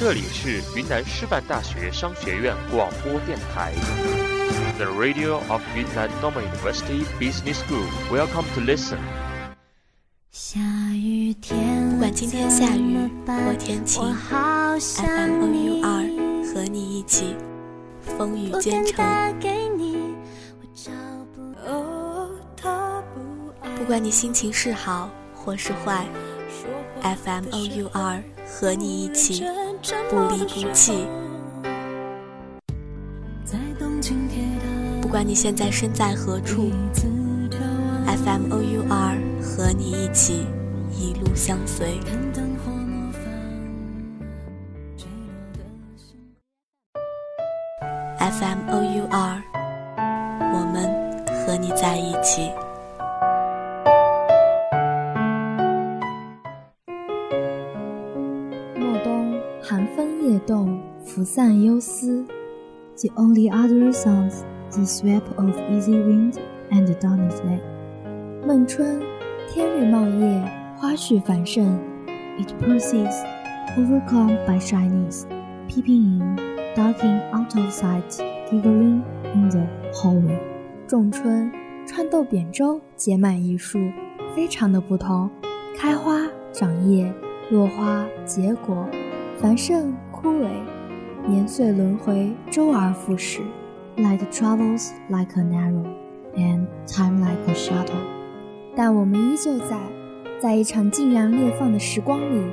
这里是云南师范大学商学院广播电台，The Radio of Yunnan Normal University Business School. Welcome to listen. 下雨天，不管今天下雨或天晴，FM O U 二和你一起风雨兼程。不管你心情是好或是坏，FM O U R 和你一起。不离不弃。不管你现在身在何处，FM O U R 和你一起一路相随。FM O U R，我们和你在一起。拂散忧思，The only other sounds the sweep of easy wind and dawning light。孟春，天日茂叶，花絮繁盛。It persists, overcome by shyness, peeping in, darting out of sight, giggling in the hallway。仲春，穿豆扁舟，结满一树，非常的不同，开花长叶，落花结果，繁盛枯萎。 年岁轮回，周而复始。Light travels like an arrow, and time like a shuttle。但我们依旧在，在一场尽然裂放的时光里。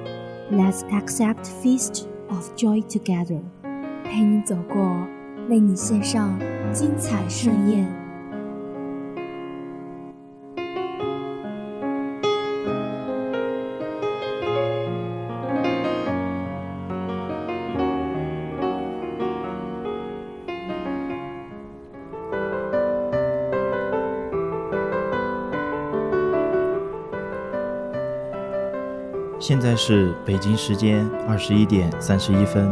Let's accept feast of joy together。陪你走过，为你献上精彩盛宴。现在是北京时间二十一点三十一分，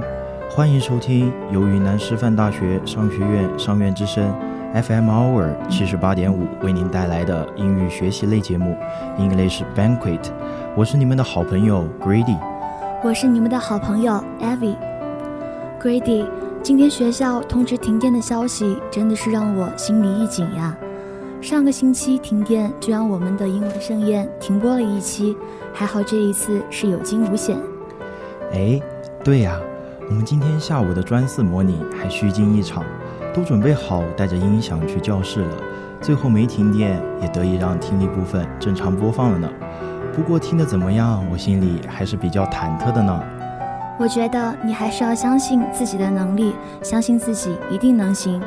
欢迎收听由云南师范大学商学院商院之声 FM Hour 七十八点五为您带来的英语学习类节目 English Banquet。我是你们的好朋友 Grady，我是你们的好朋友 Evie。Grady，今天学校通知停电的消息真的是让我心里一紧呀。上个星期停电，就让我们的英文盛宴停播了一期。还好这一次是有惊无险。哎，对呀，我们今天下午的专四模拟还虚惊一场，都准备好带着音响去教室了，最后没停电，也得以让听力部分正常播放了呢。不过听得怎么样，我心里还是比较忐忑的呢。我觉得你还是要相信自己的能力，相信自己一定能行。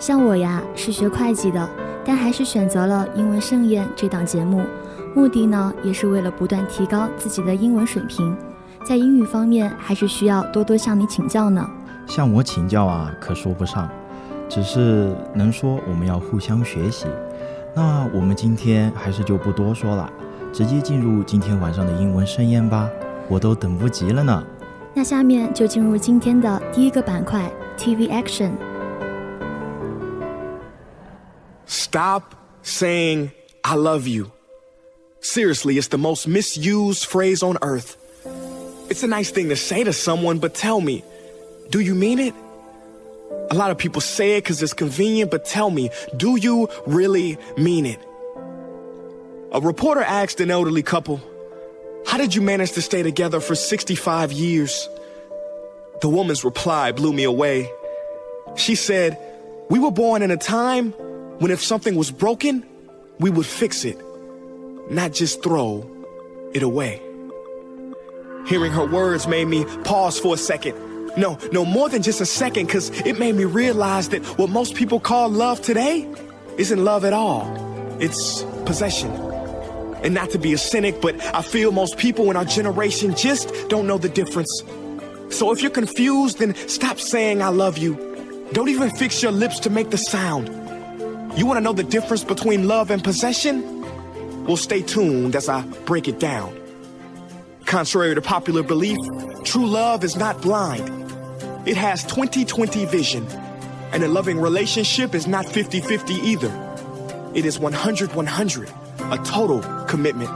像我呀，是学会计的，但还是选择了英文盛宴这档节目。目的呢，也是为了不断提高自己的英文水平，在英语方面还是需要多多向你请教呢。向我请教啊，可说不上，只是能说我们要互相学习。那我们今天还是就不多说了，直接进入今天晚上的英文盛宴吧，我都等不及了呢。那下面就进入今天的第一个板块，TV Action。Stop saying I love you. Seriously, it's the most misused phrase on earth. It's a nice thing to say to someone, but tell me, do you mean it? A lot of people say it because it's convenient, but tell me, do you really mean it? A reporter asked an elderly couple, How did you manage to stay together for 65 years? The woman's reply blew me away. She said, We were born in a time when if something was broken, we would fix it not just throw it away. Hearing her words made me pause for a second. No, no more than just a second, because it made me realize that what most people call love today isn't love at all. It's possession. And not to be a cynic, but I feel most people in our generation just don't know the difference. So if you're confused, then stop saying I love you. Don't even fix your lips to make the sound. You want to know the difference between love and possession? Well, stay tuned as I break it down. Contrary to popular belief, true love is not blind. It has 20-20 vision. And a loving relationship is not 50-50 either. It is 100-100, a total commitment.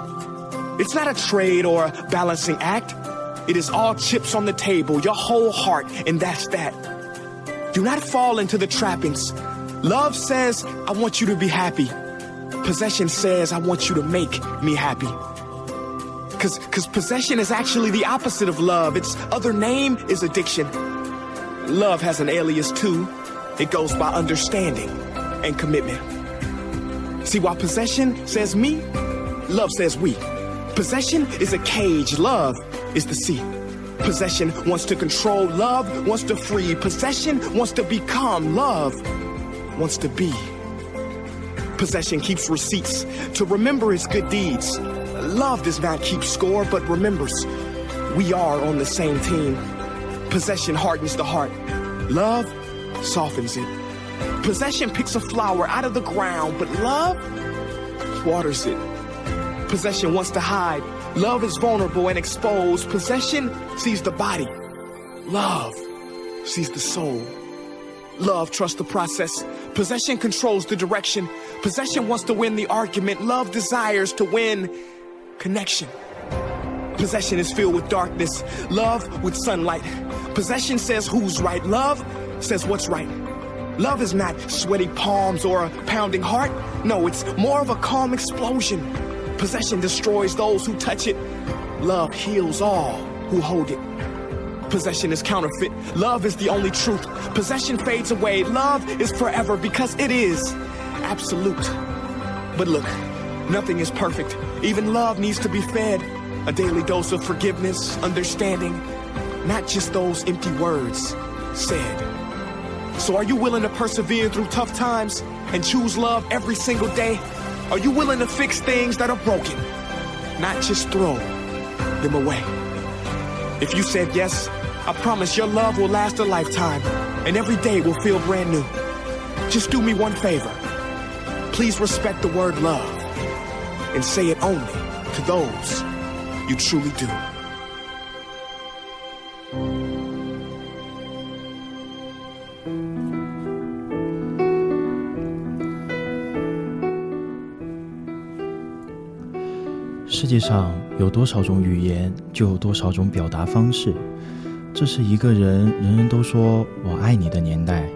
It's not a trade or a balancing act. It is all chips on the table, your whole heart, and that's that. Do not fall into the trappings. Love says, I want you to be happy. Possession says, I want you to make me happy. Cause, cause possession is actually the opposite of love. Its other name is addiction. Love has an alias too. It goes by understanding and commitment. See, while possession says me, love says we. Possession is a cage, love is the sea. Possession wants to control, love wants to free. Possession wants to become, love wants to be. Possession keeps receipts to remember his good deeds. Love does not keep score, but remembers we are on the same team. Possession hardens the heart, love softens it. Possession picks a flower out of the ground, but love waters it. Possession wants to hide. Love is vulnerable and exposed. Possession sees the body. Love sees the soul. Love trusts the process. Possession controls the direction. Possession wants to win the argument. Love desires to win connection. Possession is filled with darkness. Love with sunlight. Possession says who's right. Love says what's right. Love is not sweaty palms or a pounding heart. No, it's more of a calm explosion. Possession destroys those who touch it. Love heals all who hold it. Possession is counterfeit. Love is the only truth. Possession fades away. Love is forever because it is absolute. But look, nothing is perfect. Even love needs to be fed. A daily dose of forgiveness, understanding, not just those empty words said. So, are you willing to persevere through tough times and choose love every single day? Are you willing to fix things that are broken, not just throw them away? If you said yes, I promise your love will last a lifetime and every day will feel brand new. Just do me one favor. Please respect the word love and say it only to those you truly do. 世界上有多少种语言，就有多少种表达方式。 这是一个人人人都说我爱你的年代。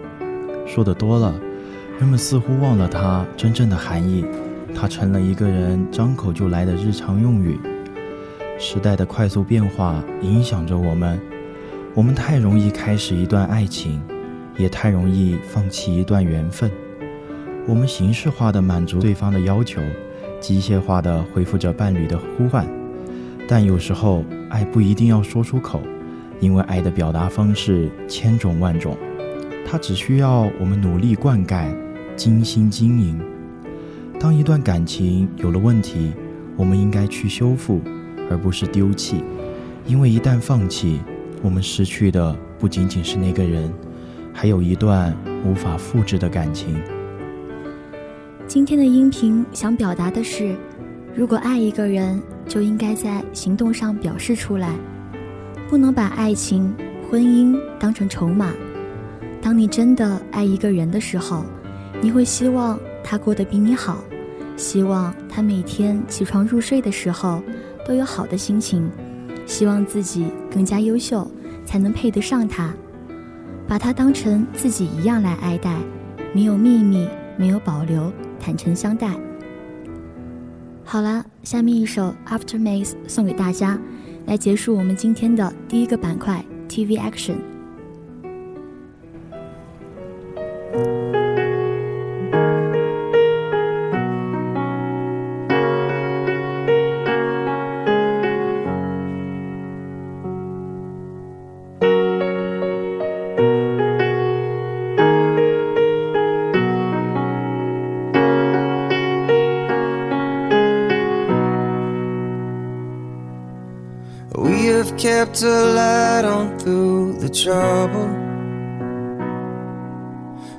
说的多了，人们似乎忘了它真正的含义。它成了一个人张口就来的日常用语。时代的快速变化影响着我们，我们太容易开始一段爱情，也太容易放弃一段缘分。我们形式化的满足对方的要求。机械化的回复着伴侣的呼唤，但有时候爱不一定要说出口，因为爱的表达方式千种万种，它只需要我们努力灌溉、精心经营。当一段感情有了问题，我们应该去修复，而不是丢弃，因为一旦放弃，我们失去的不仅仅是那个人，还有一段无法复制的感情。今天的音频想表达的是，如果爱一个人，就应该在行动上表示出来，不能把爱情、婚姻当成筹码。当你真的爱一个人的时候，你会希望他过得比你好，希望他每天起床入睡的时候都有好的心情，希望自己更加优秀，才能配得上他，把他当成自己一样来爱戴，没有秘密，没有保留。坦诚相待。好了，下面一首《After Maze》送给大家，来结束我们今天的第一个板块 TV Action。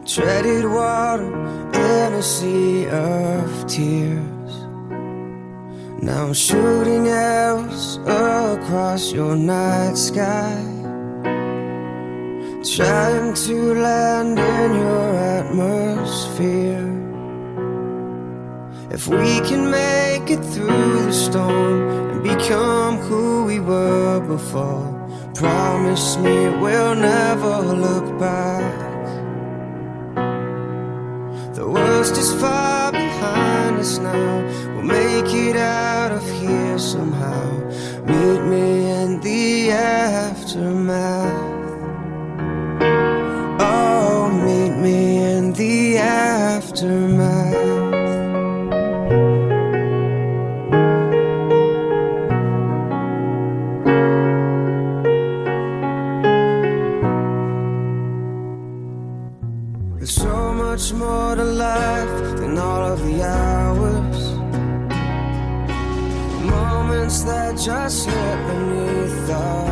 Treaded water in a sea of tears. Now I'm shooting arrows across your night sky. Trying to land in your atmosphere. If we can make it through the storm and become who we were before. Promise me we'll never look back. Worst is far behind us now. We'll make it out of here somehow. Meet me in the aftermath. Oh, meet me in the aftermath. There's so much more to life that just slip beneath our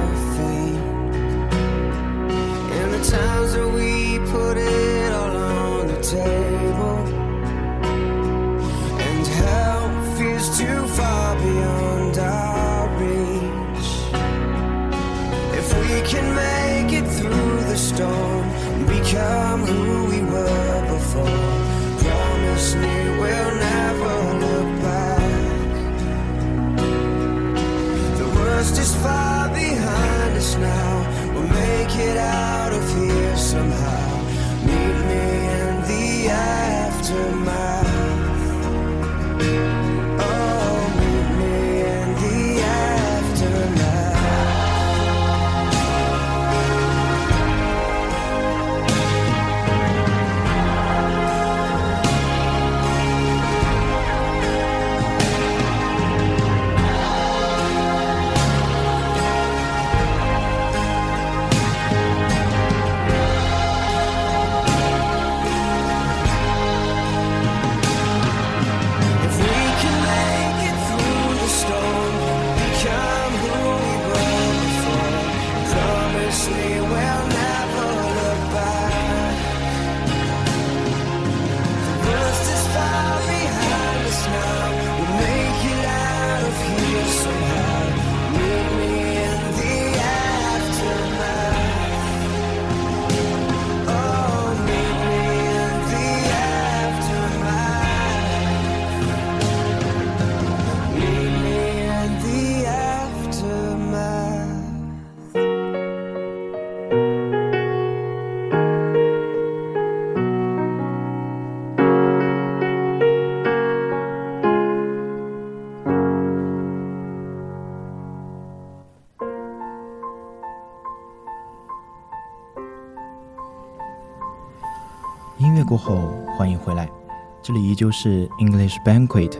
依旧是 English Banquet。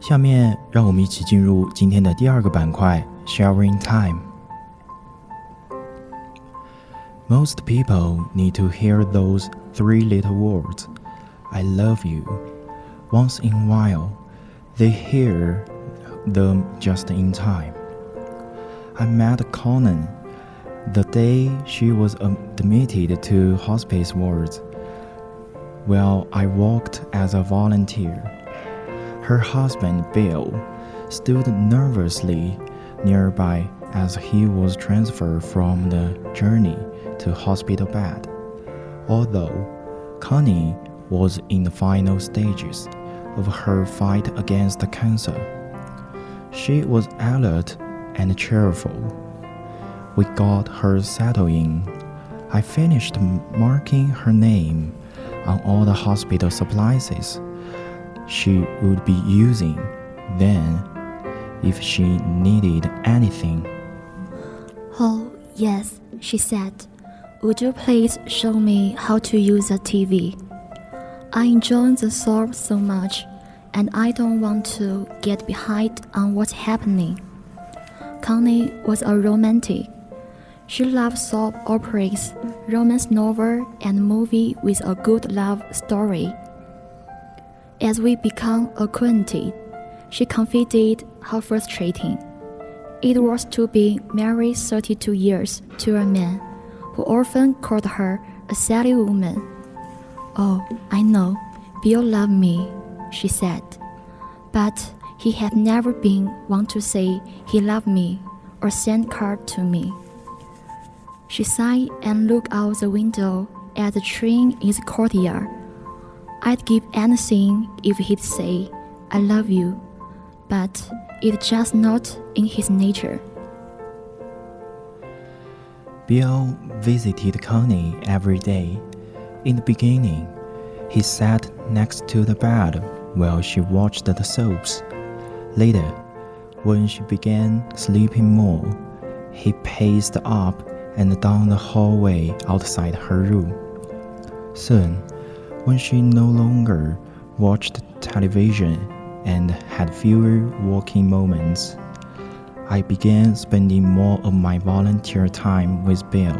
下面让我们一起进入今天的第二个板块 Showering Time。Most people need to hear those three little words, I love you. Once in a while, they hear them just in time. I met Connie the day she was admitted to hospice wards. While I worked as a volunteer, her husband Bill stood nervously nearby as he was transferred from the gurney to hospital bed. Although Connie was in the final stages of her fight against cancer, she was alert and cheerful. We got her settled in. I finished marking her name on all the hospital supplies she would be using then if she needed anything. Oh, yes, she said. Would you please show me how to use a TV? I enjoy the soap so much, and I don't want to get behind on what's happening. Connie was a romantic. She loved soap operas, romance novel, and movie with a good love story. As we become acquainted, she confided how frustrating it was to be married 32 years to a man who often called her a silly woman. Oh, I know, Bill loved me, she said, but he had never been one to say he loved me or send card to me. She sighed and looked out the window at the train in the courtyard. I'd give anything if he'd say, I love you, but it's just not in his nature. Bill visited Connie every day. In the beginning, he sat next to the bed while she watched the soaps. Later, when she began sleeping more, he paced up and down the hallway outside her room. Soon, when she no longer watched television and had fewer walking moments, I began spending more of my volunteer time with Bill.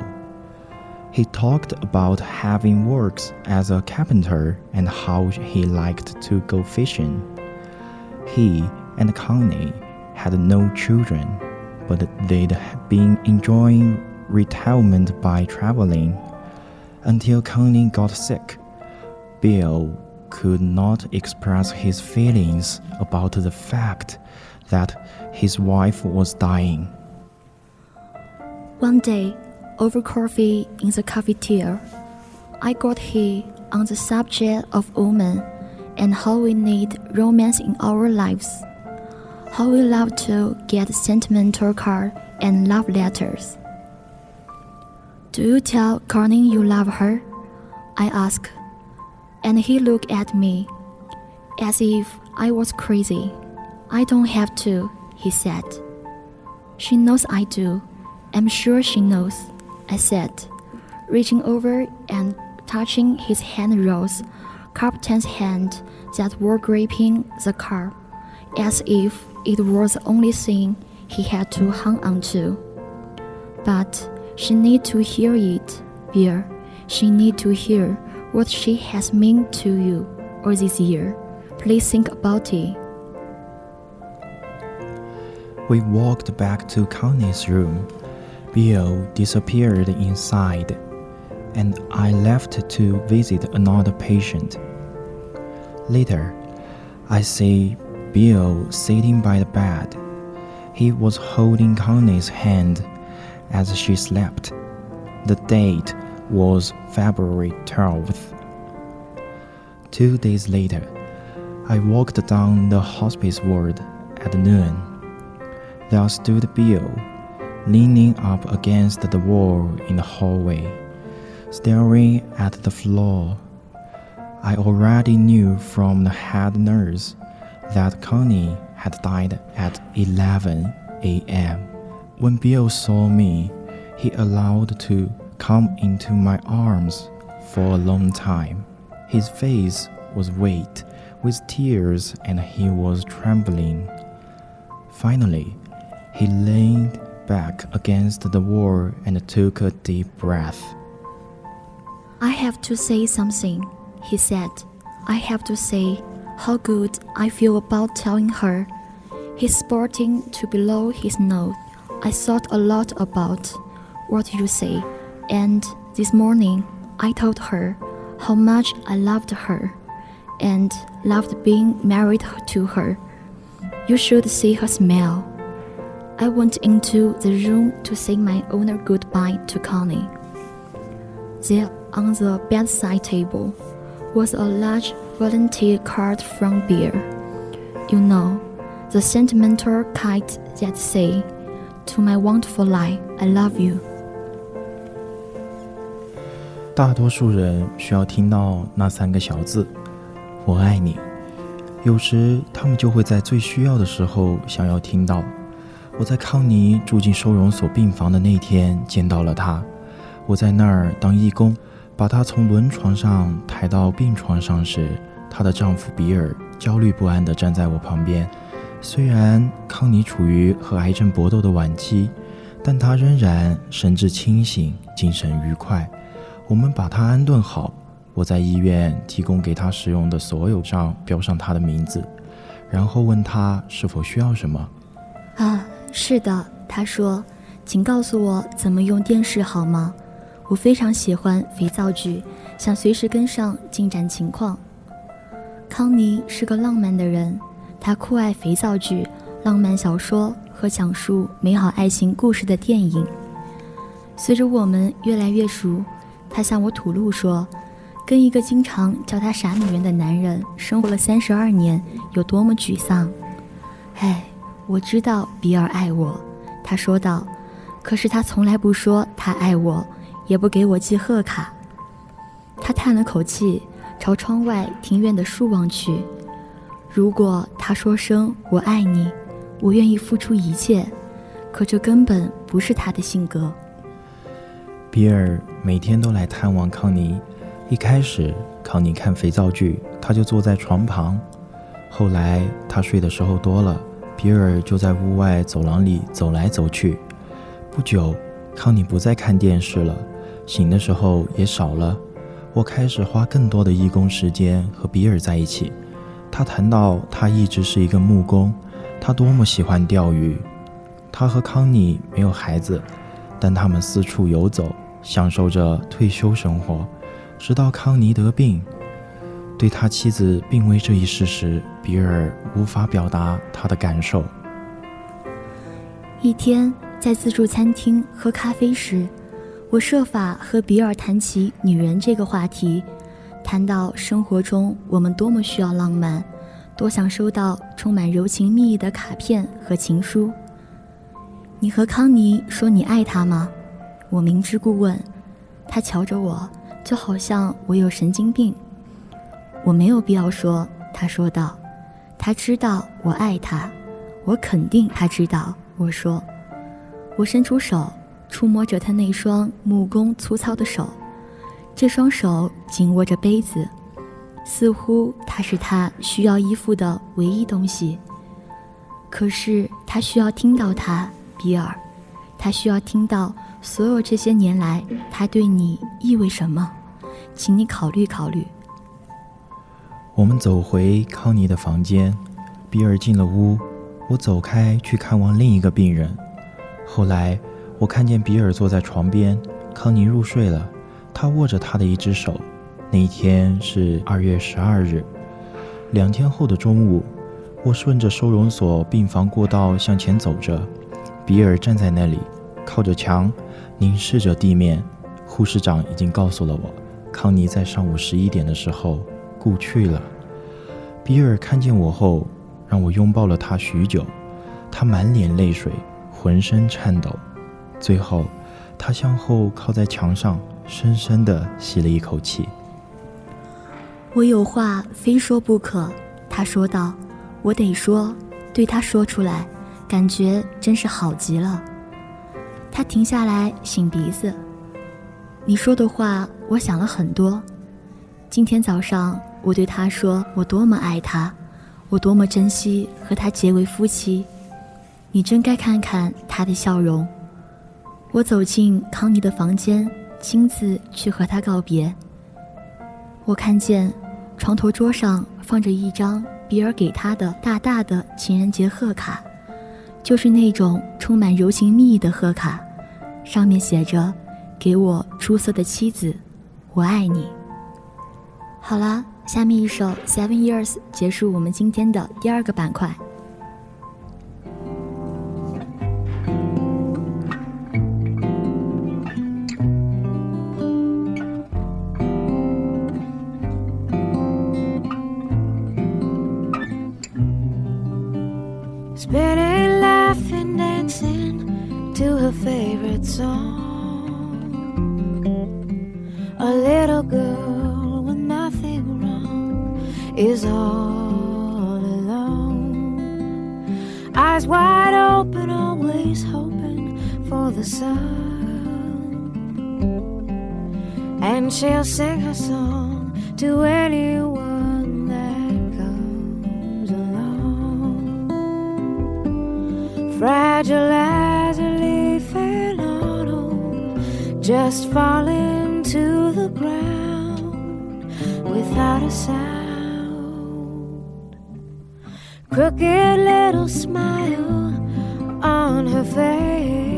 He talked about having worked as a carpenter and how he liked to go fishing. He and Connie had no children, but they'd been enjoying retirement by traveling. Until Connie got sick, Bill could not express his feelings about the fact that his wife was dying. One day, over coffee in the cafeteria, I got here on the subject of women and how we need romance in our lives. How we love to get sentimental cards and love letters. Do you tell Connie you love her? I asked, and he looked at me as if I was crazy. I don't have to, he said. She knows I do. I'm sure she knows, I said, reaching over and touching his hand rose, Captain's hand that were gripping the car, as if it was the only thing he had to hang on to. But she need to hear it, dear. She need to hear what she has meant to you or this year. Please think about it. We walked back to Connie's room. Bill disappeared inside, and I left to visit another patient. Later, I see Bill sitting by the bed. He was holding Connie's hand as she slept. The date was February 12th. Two days later, I walked down the hospice ward at noon. There stood Bill, leaning up against the wall in the hallway, staring at the floor. I already knew from the head nurse that Connie had died at 11 a.m. When Bill saw me, he allowed to come into my arms for a long time. His face was wet with tears and he was trembling. Finally, he leaned back against the wall and took a deep breath. I have to say something, he said. I have to say how good I feel about telling her. He's sporting to below his nose. I thought a lot about what you say, and this morning I told her how much I loved her and loved being married to her. You should see her smile. I went into the room to say my owner goodbye to Connie. There, on the bedside table, was a large volunteer card from Bill. You know, the sentimental kite that say, "To my wonderful life, I love you." 大多数人需要听到那三个小字“我爱你”，有时他们就会在最需要的时候想要听到。我在康妮住进收容所病房的那天见到了她。我在那儿当义工，把她从轮床上抬到病床上时，她的丈夫比尔焦虑不安地站在我旁边。虽然康妮处于和癌症搏斗的晚期，但她仍然神志清醒，精神愉快。我们把她安顿好，我在医院提供给她使用的所有上标上她的名字，然后问她是否需要什么。啊。是的，她说：“请告诉我怎么用电视好吗？我非常喜欢肥皂剧，想随时跟上进展情况。”康妮是个浪漫的人，他酷爱肥皂剧、浪漫小说和讲述美好爱情故事的电影。随着我们越来越熟，他向我吐露说：“跟一个经常叫他傻女人的男人生活了三十二年，有多么沮丧。”唉。我知道比尔爱我，他说道。可是他从来不说他爱我，也不给我寄贺卡。他叹了口气，朝窗外庭院的树望去。如果他说声“我爱你”，我愿意付出一切，可这根本不是他的性格。比尔每天都来探望康妮。一开始，康妮看肥皂剧，他就坐在床旁。后来他睡的时候多了，比尔就在屋外走廊里走来走去。不久，康妮不再看电视了，醒的时候也少了。我开始花更多的义工时间和比尔在一起。他谈到他一直是一个木工，他多么喜欢钓鱼。他和康妮没有孩子，但他们四处游走，享受着退休生活，直到康妮得病。对他妻子病危这一事实，比尔无法表达他的感受。一天在自助餐厅喝咖啡时，我设法和比尔谈起女人这个话题。谈到生活中我们多么需要浪漫，多想收到充满柔情蜜意的卡片和情书。你和康妮说你爱他吗？我明知故问。他瞧着我，就好像我有神经病。我没有必要说，他说道。他知道我爱他，我肯定他知道。我说，我伸出手，触摸着他那双木工粗糙的手。这双手紧握着杯子，似乎它是他需要依附的唯一东西。可是他需要听到他，比尔，他需要听到所有这些年来他对你意味什么，请你考虑考虑。我们走回康妮的房间，比尔进了屋，我走开去看望另一个病人。后来我看见比尔坐在床边，康妮入睡了。他握着他的一只手。那一天是二月十二日，两天后的中午，我顺着收容所病房过道向前走着。比尔站在那里，靠着墙，凝视着地面。护士长已经告诉了我，康妮在上午十一点的时候故去了。比尔看见我后，让我拥抱了他许久。他满脸泪水，浑身颤抖。最后，他向后靠在墙上。深深地吸了一口气。我有话非说不可，他说道。我得说，对他说出来，感觉真是好极了。他停下来擤鼻子。你说的话，我想了很多。今天早上，我对他说，我多么爱他，我多么珍惜和他结为夫妻。你真该看看他的笑容。我走进康妮的房间。亲自去和他告别。我看见床头桌上放着一张比尔给他的大大的情人节贺卡，就是那种充满柔情蜜意的贺卡，上面写着“给我出色的妻子，我爱你”。好了，下面一首《Seven Years》结束我们今天的第二个板块。She'll sing her song to anyone that comes along. Fragile as a leaf in autumn, just falling to the ground without a sound. Crooked little smile on her face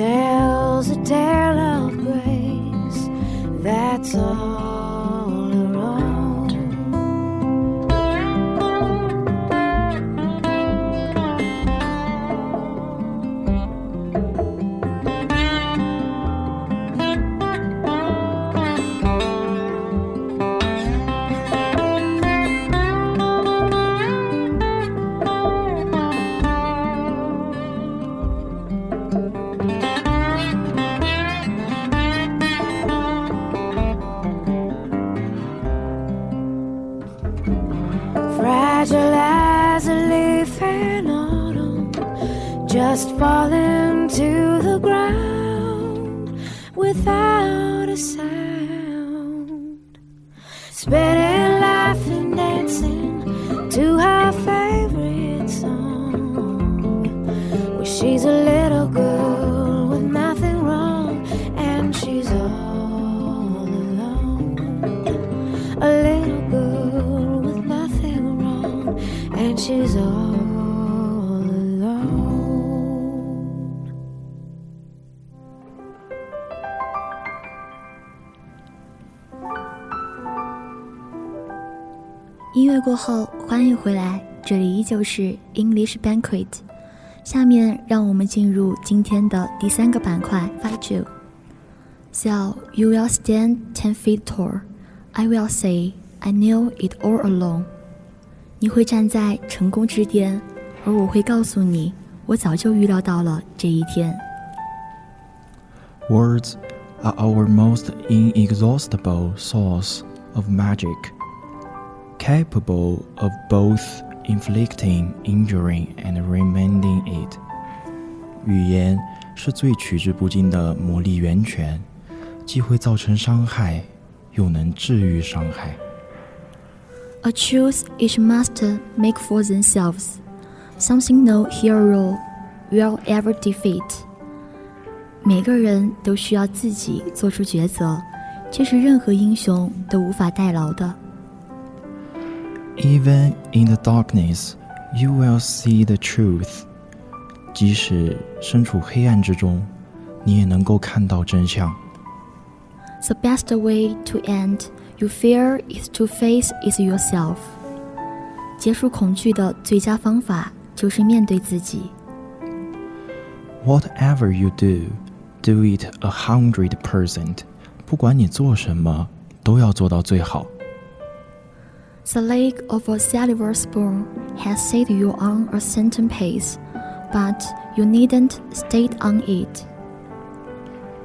tells a tale of grace. that's all 音乐过后，欢迎回来，这里依旧是 English Banquet。下面让我们进入今天的第三个板块 Fight You。So you will stand ten feet tall. I will say I knew it all along. 你会站在成功之巅，而我会告诉你，我早就预料到了这一天。 Words are our most inexhaustible source of magic, capable of both inflicting injury and remending it. 语言是最取之不尽的魔力源泉，既会造成伤害，又能治愈伤害。 A truth each must make for themselves, something no hero will ever defeat. 每个人都需要自己做出抉择，这是任何英雄都无法代劳的。 Even in the darkness, you will see the truth. 即使身处黑暗之中，你也能够看到真相。 The best way to end your fear is to face it yourself. 结束恐惧的最佳方法就是面对自己。 Whatever you do, do it a hundred percent. 不管你做什么，都要做到最好。 The lake of a silver spoon has set you on a certain pace, but you needn't stay on it.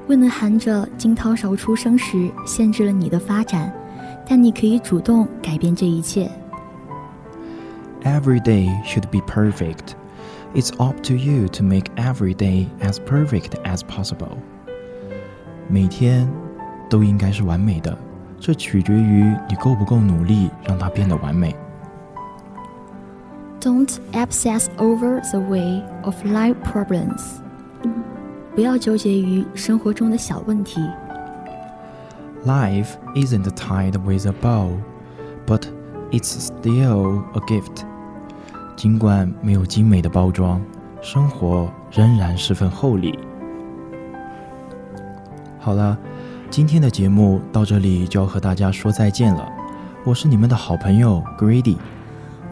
未能含着惊涛勺出生时限制了你的发展，但你可以主动改变这一切。 Every day should be perfect. It's up to you to make every day as perfect as possible. 每天都应该是完美的， 这取决于你够不够努力让它变得完美。Don't obsess over the way of life problems. 不要纠结于生活中的小问题。Life isn't tied with a bow, but it's still a gift. 尽管没有精美的包装，生活仍然十分厚礼。好了，今天的节目到这里就要和大家说再见了。我是你们的好朋友 Grady，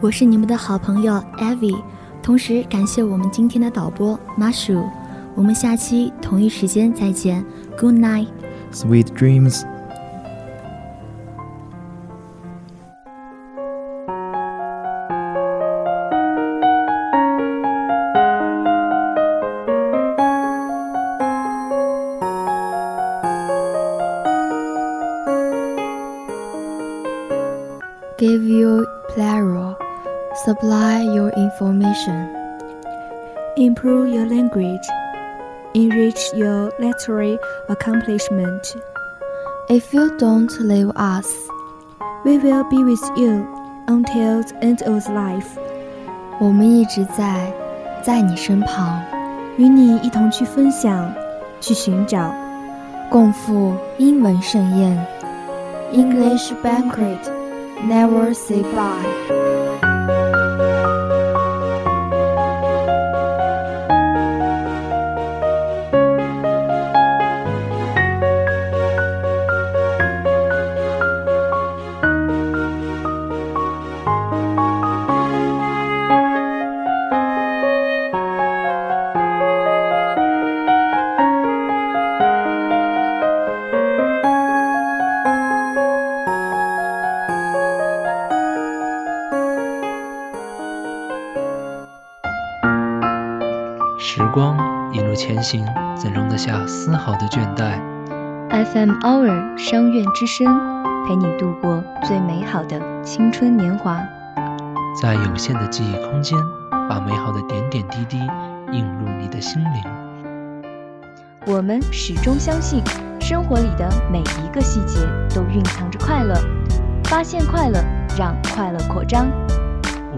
我是你们的好朋友 Evie，同时感谢我们今天的导播 Mashu。我们下期同一时间再见，Good night。Sweet dreams。supply your information, improve your language, enrich your literary accomplishment. If you don't leave us, We will be with you until the end of life. 我们一直在，在你身旁，与你一同去分享，去寻找。共赴英文盛宴。 English banquet, never say bye. 前行，怎容得下丝毫的倦怠？FM Hour 商院之声，陪你度过最美好的青春年华。在有限的记忆空间，把美好的点点滴滴映入你的心灵。我们始终相信，生活里的每一个细节都蕴藏着快乐。发现快乐，让快乐扩张。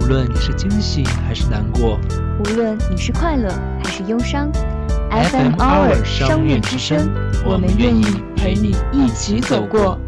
无论你是惊喜还是难过，无论你是快乐还是忧伤，FM Hour 商业之声，我们愿意陪你一起走过。